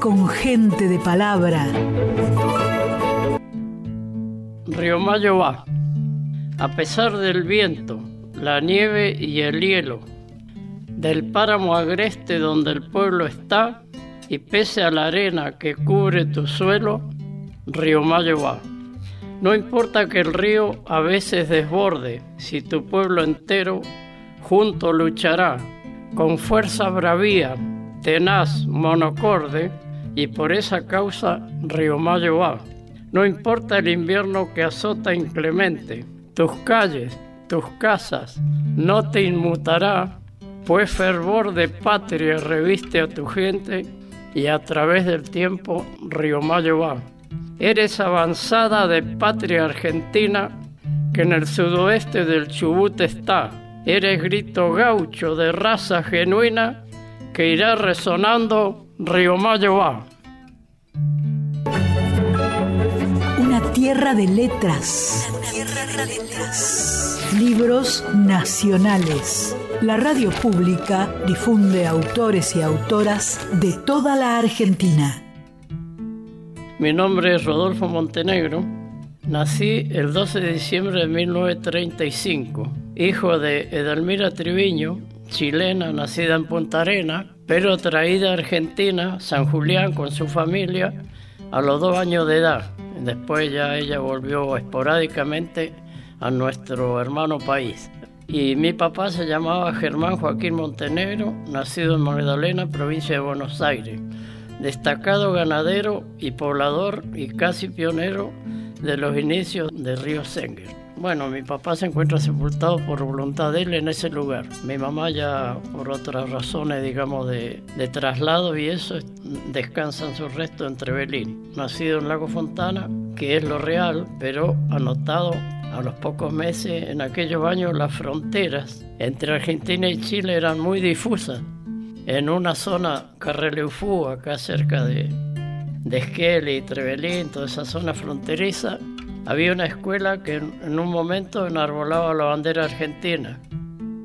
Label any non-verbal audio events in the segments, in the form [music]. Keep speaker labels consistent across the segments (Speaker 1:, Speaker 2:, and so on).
Speaker 1: con gente de palabra.
Speaker 2: Río Mayo va. A pesar del viento, la nieve y el hielo, del páramo agreste donde el pueblo está, y pese a la arena que cubre tu suelo, Río Mayo va. No importa que el río a veces desborde, si tu pueblo entero junto luchará, con fuerza bravía, tenaz, monocorde, y por esa causa Río Mayo va. No importa el invierno que azota inclemente, tus calles, tus casas, no te inmutará, pues fervor de patria reviste a tu gente y a través del tiempo Río Mayo va. Eres avanzada de patria argentina que en el sudoeste del Chubut está. Eres grito gaucho de raza genuina que irá resonando Río Mayo va.
Speaker 1: tierra de letras. tierra de letras. Libros nacionales. La radio pública difunde autores y autoras de toda la Argentina.
Speaker 2: Mi nombre es Rodolfo Montenegro. Nací el 12 de diciembre de 1935, hijo de Edelmira Triviño, chilena nacida en Punta Arena, pero traída a Argentina, San Julián, con su familia, a los dos años de edad. Después ya ella volvió esporádicamente a nuestro hermano país. Y mi papá se llamaba Germán Joaquín Montenegro, nacido en Magdalena, provincia de Buenos Aires. Destacado ganadero y poblador y casi pionero de los inicios de Río Senger. Bueno, mi papá se encuentra sepultado por voluntad de él en ese lugar. Mi mamá ya por otras razones, digamos, de, traslado y eso, descansa en su resto en Trebelín. Nacido en Lago Fontana, que es lo real, pero anotado a los pocos meses, en aquellos años las fronteras entre Argentina y Chile eran muy difusas. En una zona, Carreleufú, acá cerca de, de Esquel y Trebelín, toda esa zona fronteriza, había una escuela que en un momento enarbolaba la bandera argentina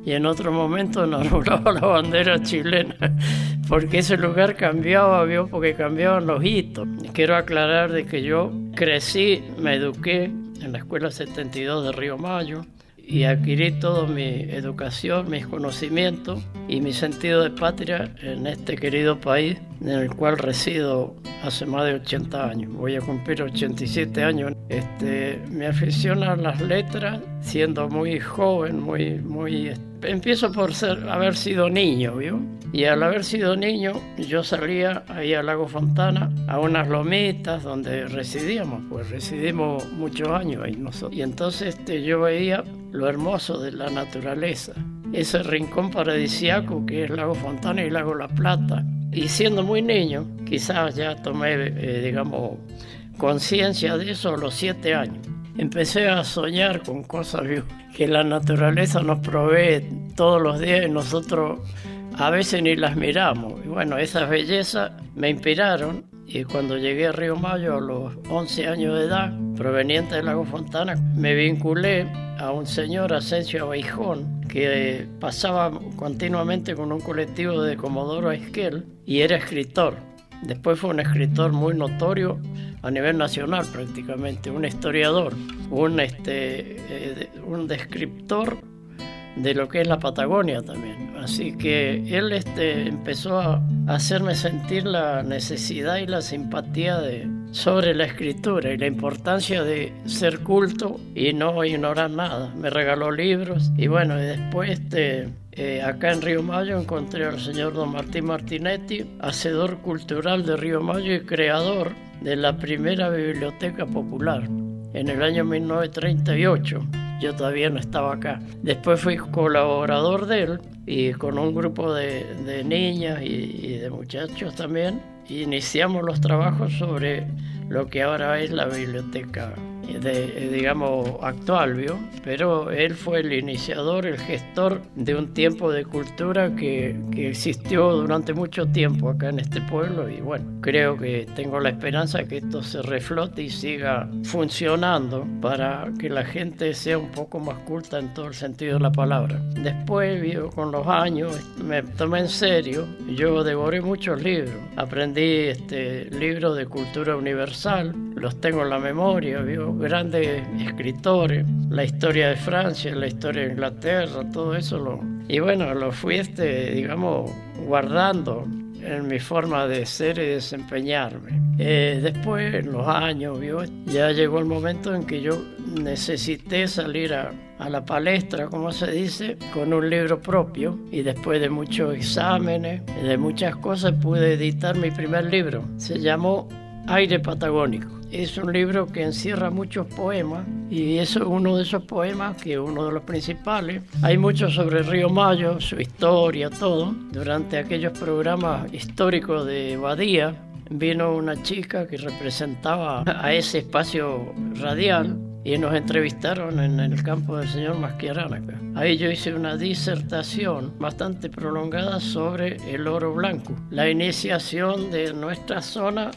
Speaker 2: y en otro momento enarbolaba la bandera chilena, [laughs] porque ese lugar cambiaba, vio, porque cambiaban los hitos. Quiero aclarar de que yo crecí, me eduqué en la Escuela 72 de Río Mayo, y adquirí toda mi educación, mis conocimientos y mi sentido de patria en este querido país en el cual resido hace más de 80 años. Voy a cumplir 87 años. Este, me aficiono a las letras siendo muy joven, muy, muy... Empiezo por ser, haber sido niño, ¿vio? Y al haber sido niño, yo salía ahí al lago Fontana, a unas lomitas donde residíamos, pues residimos muchos años ahí nosotros. Y entonces este, yo veía lo hermoso de la naturaleza, ese rincón paradisiaco que es Lago Fontana y Lago La Plata. Y siendo muy niño, quizás ya tomé, eh, digamos, conciencia de eso a los siete años. Empecé a soñar con cosas que la naturaleza nos provee todos los días y nosotros a veces ni las miramos. Y bueno, esas bellezas me inspiraron y cuando llegué a Río Mayo a los 11 años de edad, proveniente del Lago Fontana, me vinculé a un señor Asensio Abaijón que pasaba continuamente con un colectivo de Comodoro Esquel y era escritor. Después fue un escritor muy notorio a nivel nacional prácticamente, un historiador, un, este, eh, un descriptor de lo que es la Patagonia también. Así que él este, empezó a hacerme sentir la necesidad y la simpatía de, sobre la escritura y la importancia de ser culto y no ignorar nada. Me regaló libros y bueno, y después este, eh, acá en Río Mayo encontré al señor don Martín Martinetti, hacedor cultural de Río Mayo y creador de la primera biblioteca popular en el año 1938 yo todavía no estaba acá. Después fui colaborador de él y con un grupo de, niñas y, de muchachos también iniciamos los trabajos sobre lo que ahora es la biblioteca de, digamos, actual, ¿vio? Pero él fue el iniciador, el gestor de un tiempo de cultura que, que existió durante mucho tiempo acá en este pueblo y bueno, creo que tengo la esperanza que esto se reflote y siga funcionando para que la gente sea un poco más culta en todo el sentido de la palabra. Después, ¿vio? con los años, me tomé en serio, yo devoré muchos libros, aprendí este, libros de cultura universal, los tengo en la memoria, ¿vio? Grandes escritores, la historia de Francia, la historia de Inglaterra, todo eso lo... Y bueno, lo fui, este, digamos, guardando en mi forma de ser y desempeñarme. Eh, después, en los años, ¿vio? ya llegó el momento en que yo necesité salir a, a, la palestra, como se dice, con un libro propio y después de muchos exámenes, de muchas cosas, pude editar mi primer libro. Se llamó Aire Patagónico. Es un libro que encierra muchos poemas y es uno de esos poemas que es uno de los principales. Hay mucho sobre Río Mayo, su historia, todo. Durante aquellos programas históricos de Badía vino una chica que representaba a ese espacio radial y nos entrevistaron en el campo del señor Masquiarana. Ahí yo hice una disertación bastante prolongada sobre el oro blanco, la iniciación de nuestra zona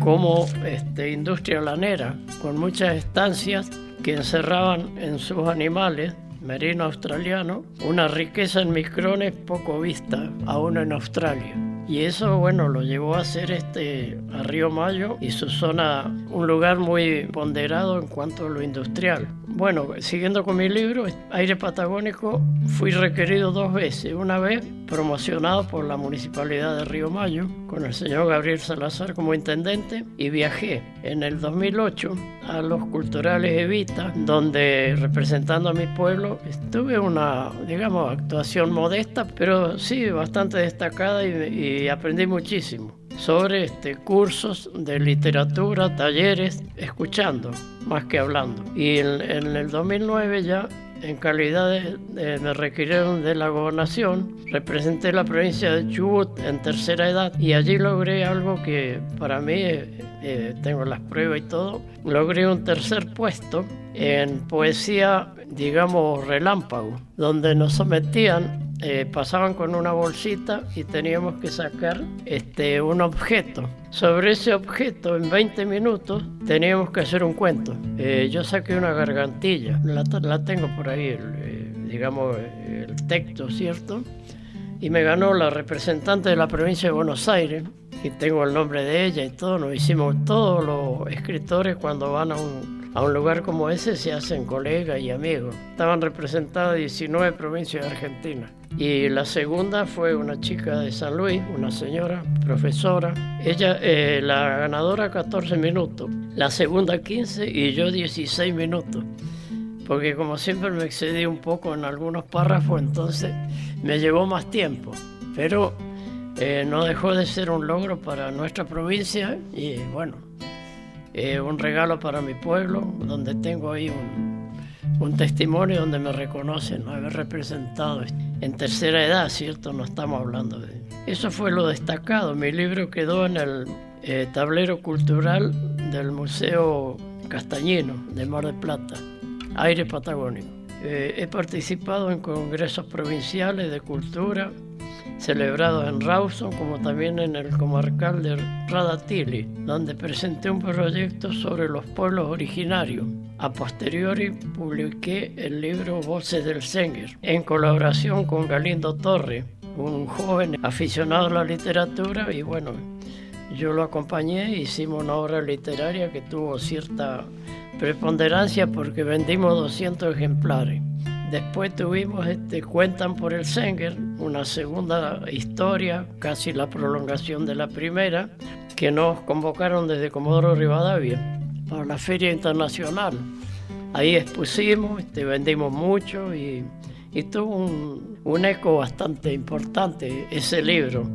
Speaker 2: como este, industria lanera, con muchas estancias que encerraban en sus animales merino australiano una riqueza en micrones poco vista aún en Australia. Y eso, bueno, lo llevó a ser este, a Río Mayo y su zona un lugar muy ponderado en cuanto a lo industrial. Bueno, siguiendo con mi libro, Aire Patagónico, fui requerido dos veces. Una vez promocionado por la Municipalidad de Río Mayo, con el señor Gabriel Salazar como intendente, y viajé en el 2008 a los culturales Evita, donde representando a mi pueblo, estuve una, digamos, actuación modesta, pero sí bastante destacada y, y aprendí muchísimo sobre este, cursos de literatura, talleres, escuchando más que hablando. Y en, el 2009 ya en calidad de, me requirieron de la gobernación, representé la provincia de Chubut en tercera edad y allí logré algo que para mí, eh, eh, tengo las pruebas y todo, logré un tercer puesto en poesía, digamos, relámpago, donde nos sometían eh, pasaban con una bolsita y teníamos que sacar este, un objeto. Sobre ese objeto, en 20 minutos, teníamos que hacer un cuento. Eh, yo saqué una gargantilla, la, la tengo por ahí, eh, digamos, el texto, ¿cierto? Y me ganó la representante de la provincia de Buenos Aires, y tengo el nombre de ella y todo. Nos hicimos todos los escritores cuando van a un a un lugar como ese se hacen colegas y amigos. Estaban representadas 19 provincias de Argentina. Y la segunda fue una chica de San Luis, una señora, profesora. Ella, eh, la ganadora 14 minutos, la segunda 15 y yo 16 minutos. Porque como siempre me excedí un poco en algunos párrafos, entonces me llevó más tiempo. Pero eh, no dejó de ser un logro para nuestra provincia y bueno, eh, un regalo para mi pueblo, donde tengo ahí un, un testimonio donde me reconocen haber representado en tercera edad, ¿cierto? No estamos hablando de... Eso fue lo destacado. Mi libro quedó en el eh, tablero cultural del Museo Castañino de Mar del Plata, Aire Patagónico. Eh, he participado en congresos provinciales de cultura, celebrados en Rawson como también en el comarcal de Radatili, donde presenté un proyecto sobre los pueblos originarios. A posteriori publiqué el libro Voces del Senger, en colaboración con Galindo Torre, un joven aficionado a la literatura y bueno, yo lo acompañé, hicimos una obra literaria que tuvo cierta preponderancia porque vendimos 200 ejemplares. Después tuvimos este, Cuentan por el Senger, una segunda historia, casi la prolongación de la primera, que nos convocaron desde Comodoro Rivadavia para la Feria Internacional. Ahí expusimos, este, vendimos mucho y, tuvo un, un, eco bastante importante ese libro,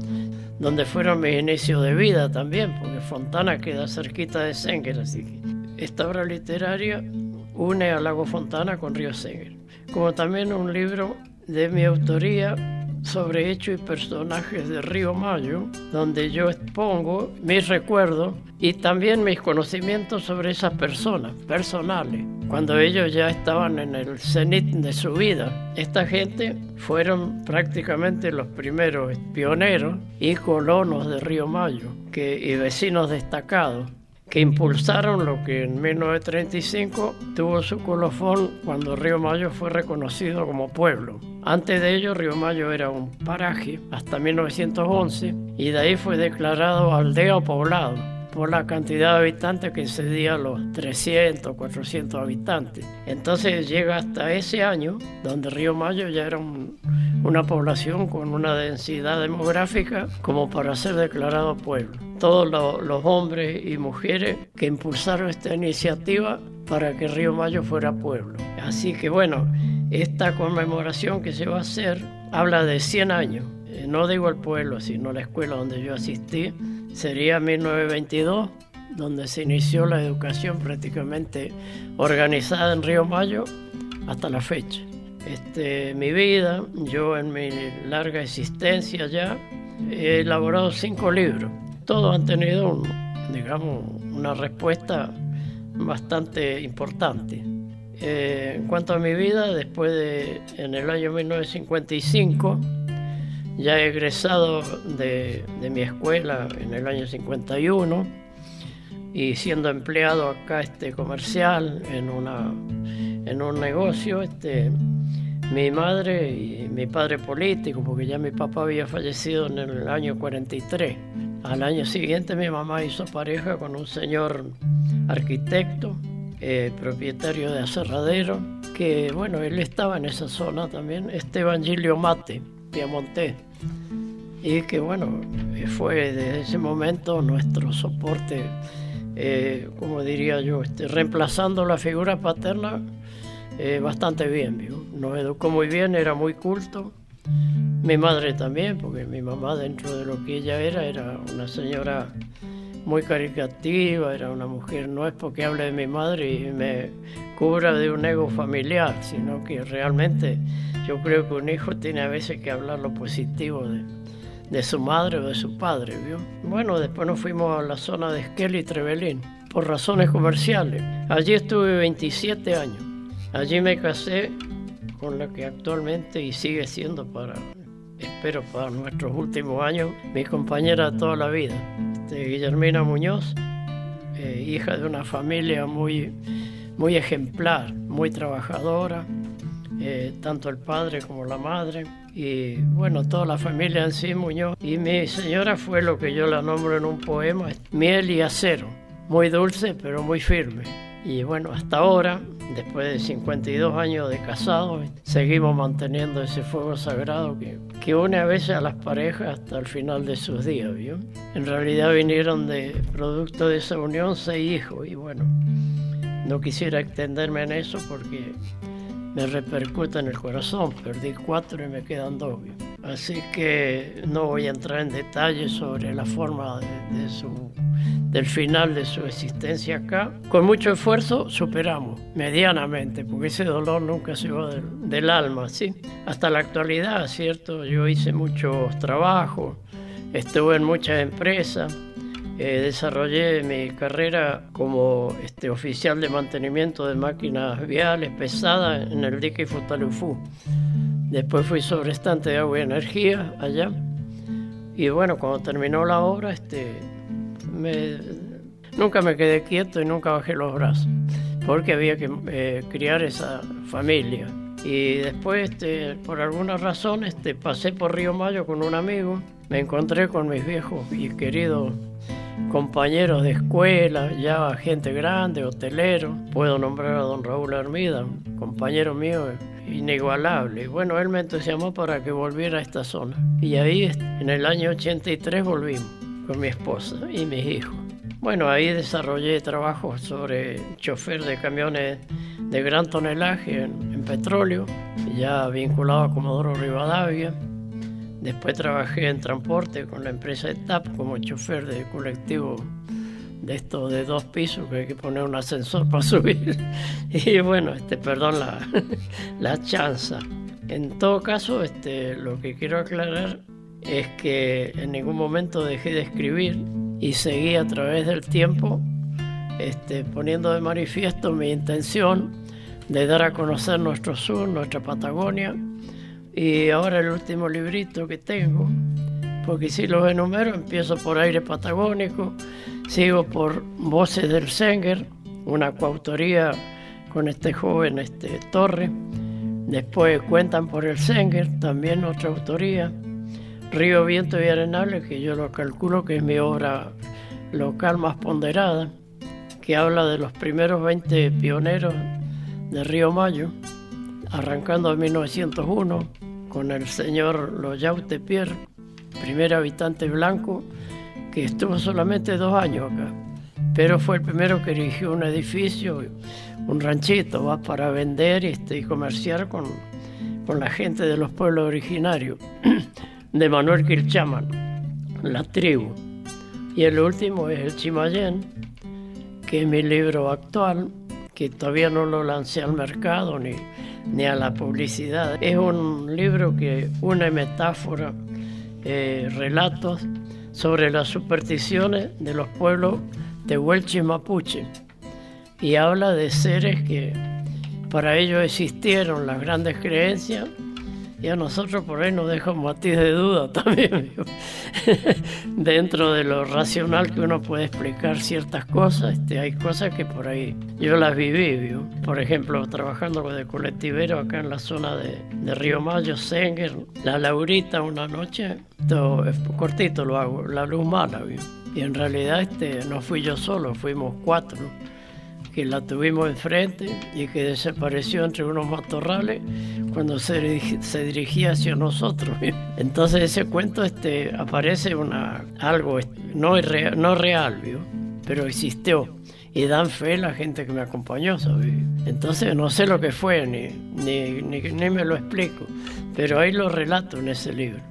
Speaker 2: donde fueron mis inicios de vida también, porque Fontana queda cerquita de Senger, así que esta obra literaria une a Lago Fontana con Río Senger como también un libro de mi autoría sobre hechos y personajes de Río Mayo, donde yo expongo mis recuerdos y también mis conocimientos sobre esas personas personales, cuando ellos ya estaban en el cenit de su vida. Esta gente fueron prácticamente los primeros pioneros y colonos de Río Mayo que, y vecinos destacados que impulsaron lo que en 1935 tuvo su colofón cuando Río Mayo fue reconocido como pueblo. Antes de ello, Río Mayo era un paraje hasta 1911 y de ahí fue declarado aldea o poblado por la cantidad de habitantes que excedía los 300, 400 habitantes. Entonces llega hasta ese año, donde Río Mayo ya era una población con una densidad demográfica como para ser declarado pueblo. Todos los hombres y mujeres que impulsaron esta iniciativa para que Río Mayo fuera pueblo. Así que bueno, esta conmemoración que se va a hacer habla de 100 años. Eh, no digo el pueblo, sino la escuela donde yo asistí. Sería 1922, donde se inició la educación prácticamente organizada en Río Mayo hasta la fecha. Este, mi vida, yo en mi larga existencia ya, he elaborado cinco libros. Todos han tenido, digamos, una respuesta bastante importante. Eh, en cuanto a mi vida, después de, en el año 1955, ya he egresado de, mi escuela en el año 51 y siendo empleado acá este comercial en, una, en un negocio, este, mi madre y mi padre político, porque ya mi papá había fallecido en el año 43. Al año siguiente mi mamá hizo pareja con un señor arquitecto eh, propietario de aserradero, que bueno, él estaba en esa zona también, Esteban Gilio Mate, Piamonte, y que bueno, fue desde ese momento nuestro soporte, eh, como diría yo, este, reemplazando la figura paterna eh, bastante bien, nos educó muy bien, era muy culto, mi madre también, porque mi mamá dentro de lo que ella era, era una señora muy caricativa, era una mujer, no es porque hable de mi madre y me cubra de un ego familiar, sino que realmente yo creo que un hijo tiene a veces que hablar lo positivo de, su madre o de su padre. ¿vio? Bueno, después nos fuimos a la zona de Esquel y Trevelín por razones comerciales. Allí estuve 27 años. Allí me casé con la que actualmente y sigue siendo para, espero para nuestros últimos años, mi compañera de toda la vida. Este, Guillermina Muñoz, eh, hija de una familia muy, muy ejemplar, muy trabajadora, eh, tanto el padre como la madre, y bueno, toda la familia en sí, Muñoz. Y mi señora fue lo que yo la nombro en un poema, miel y acero, muy dulce pero muy firme. Y bueno, hasta ahora, después de 52 años de casado, seguimos manteniendo ese fuego sagrado que, que une a veces a las parejas hasta el final de sus días. ¿vio? En realidad vinieron de producto de esa unión seis hijos y bueno, no quisiera extenderme en eso porque me repercute en el corazón. Perdí cuatro y me quedan dos. Así que no voy a entrar en detalles sobre la forma del final de su existencia acá. Con mucho esfuerzo superamos, medianamente, porque ese dolor nunca se va del, alma, ¿sí? Hasta la actualidad, ¿cierto? Yo hice muchos trabajos, estuve en muchas empresas, eh, desarrollé mi carrera como este, oficial de mantenimiento de máquinas viales pesadas en el dique Futalufú. Después fui sobrestante de agua y energía allá. Y bueno, cuando terminó la obra, este, nunca me quedé quieto y nunca bajé los brazos, porque había que eh, criar esa familia. Y después, este, por alguna razón, este, pasé por Río Mayo con un amigo, me encontré con mis viejos y queridos compañeros de escuela, ya gente grande, hotelero. Puedo nombrar a don Raúl Hermida, compañero mío inigualable. Y bueno, él me entusiasmó para que volviera a esta zona. Y ahí, en el año 83, volvimos con mi esposa y mis hijos. Bueno, ahí desarrollé trabajo sobre chofer de camiones de gran tonelaje en, petróleo, ya vinculado a Comodoro Rivadavia. Después trabajé en transporte con la empresa ETAP como chofer de colectivo de estos de dos pisos que hay que poner un ascensor para [laughs] subir. Y bueno, este, perdón la, [laughs] la chanza. En todo caso, este, lo que quiero aclarar es que en ningún momento dejé de escribir y seguí a través del tiempo este, poniendo de manifiesto mi intención de dar a conocer nuestro sur, nuestra Patagonia. Y ahora el último librito que tengo, porque si los enumero, empiezo por Aire Patagónico, sigo por Voces del Senger, una coautoría con este joven este, Torre. Después Cuentan por el Senger, también otra autoría. Río, Viento y Arenales, que yo lo calculo que es mi obra local más ponderada, que habla de los primeros 20 pioneros de Río Mayo, arrancando en 1901 con el señor Loyaute Pierre, primer habitante blanco, que estuvo solamente dos años acá, pero fue el primero que erigió un edificio, un ranchito, va para vender este, y comerciar con, con la gente de los pueblos originarios. [clears throat] de Manuel Kirchaman, La tribu. Y el último es El Chimayén, que es mi libro actual, que todavía no lo lancé al mercado ni, ni a la publicidad. Es un libro que une metáforas, eh, relatos sobre las supersticiones de los pueblos de Huelche y Mapuche. Y habla de seres que para ellos existieron las grandes creencias y a nosotros por ahí nos deja un matiz de duda [laughs] también, dentro de lo racional que uno puede explicar ciertas cosas, este, hay cosas que por ahí yo las viví, por ejemplo, trabajando de colectivero acá en la zona de, Río Mayo, Senger, La Laurita una noche, todo, cortito lo hago, la luz mala, y en realidad este, no fui yo solo, fuimos cuatro que la tuvimos enfrente y que desapareció entre unos matorrales cuando se, dirigía hacia nosotros. [laughs] Entonces ese cuento este, aparece una, algo no, real, no real, pero existió. Y dan fe la gente que me acompañó. Entonces no sé lo que fue, ni, ni, ni, me lo explico, pero ahí lo relato en ese libro.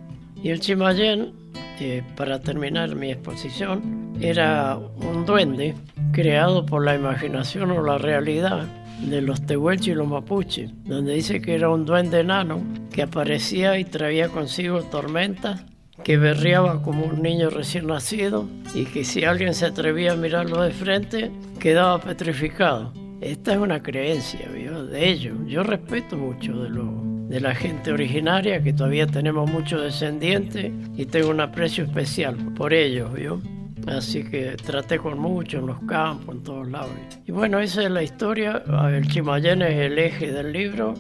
Speaker 2: Y el Chimayén, eh, para terminar mi exposición, era un duende creado por la imaginación o la realidad de los tehuelches y los mapuches, donde dice que era un duende enano que aparecía y traía consigo tormentas, que berreaba como un niño recién nacido y que si alguien se atrevía a mirarlo de frente quedaba petrificado. Esta es una creencia de ellos. Yo respeto mucho de, lo, de la gente originaria, que todavía tenemos muchos descendientes y tengo un aprecio especial por ellos. ¿vio? Así que traté con mucho en los campos, en todos lados. Y bueno, esa es la historia. El Chimayén es el eje del libro.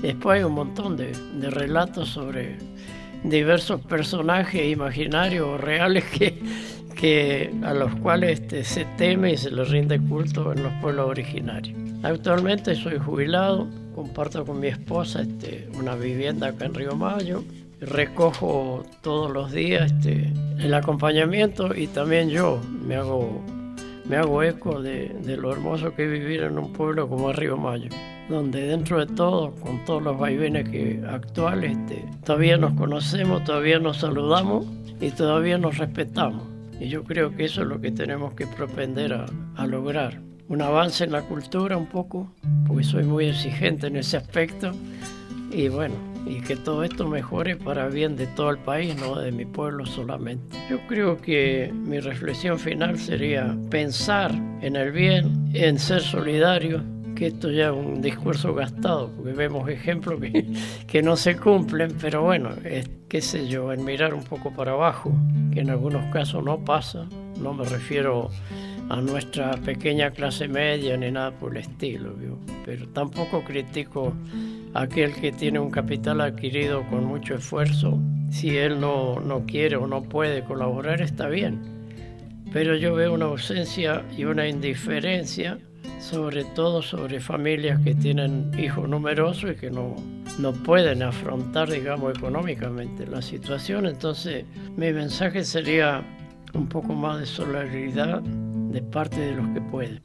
Speaker 2: Después hay un montón de, relatos sobre diversos personajes imaginarios o reales [laughs] que, que, a los cuales este, se teme y se les rinde culto en los pueblos originarios. Actualmente soy jubilado, comparto con mi esposa este, una vivienda acá en Río Mayo recojo todos los días este, el acompañamiento y también yo me hago, me hago eco de, lo hermoso que es vivir en un pueblo como Río Mayo, donde dentro de todo, con todos los vaivenes que actuales, este, todavía nos conocemos, todavía nos saludamos y todavía nos respetamos. Y yo creo que eso es lo que tenemos que propender a, a lograr. Un avance en la cultura un poco, porque soy muy exigente en ese aspecto. Y bueno, y que todo esto mejore para bien de todo el país, no de mi pueblo solamente. Yo creo que mi reflexión final sería pensar en el bien, en ser solidario, que esto ya es un discurso gastado, porque vemos ejemplos que, que no se cumplen, pero bueno, es, qué sé yo, en mirar un poco para abajo, que en algunos casos no pasa, no me refiero a nuestra pequeña clase media ni nada por el estilo, pero tampoco critico aquel que tiene un capital adquirido con mucho esfuerzo, si él no, no quiere o no puede colaborar, está bien. Pero yo veo una ausencia y una indiferencia, sobre todo sobre familias que tienen hijos numerosos y que no, no pueden afrontar, digamos, económicamente la situación. Entonces, mi mensaje sería un poco más de solidaridad de parte de los que pueden.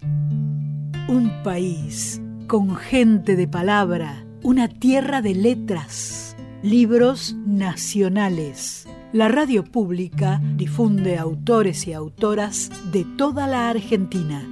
Speaker 1: Un país con gente de palabra una tierra de letras, libros nacionales. La radio pública difunde autores y autoras de toda la Argentina.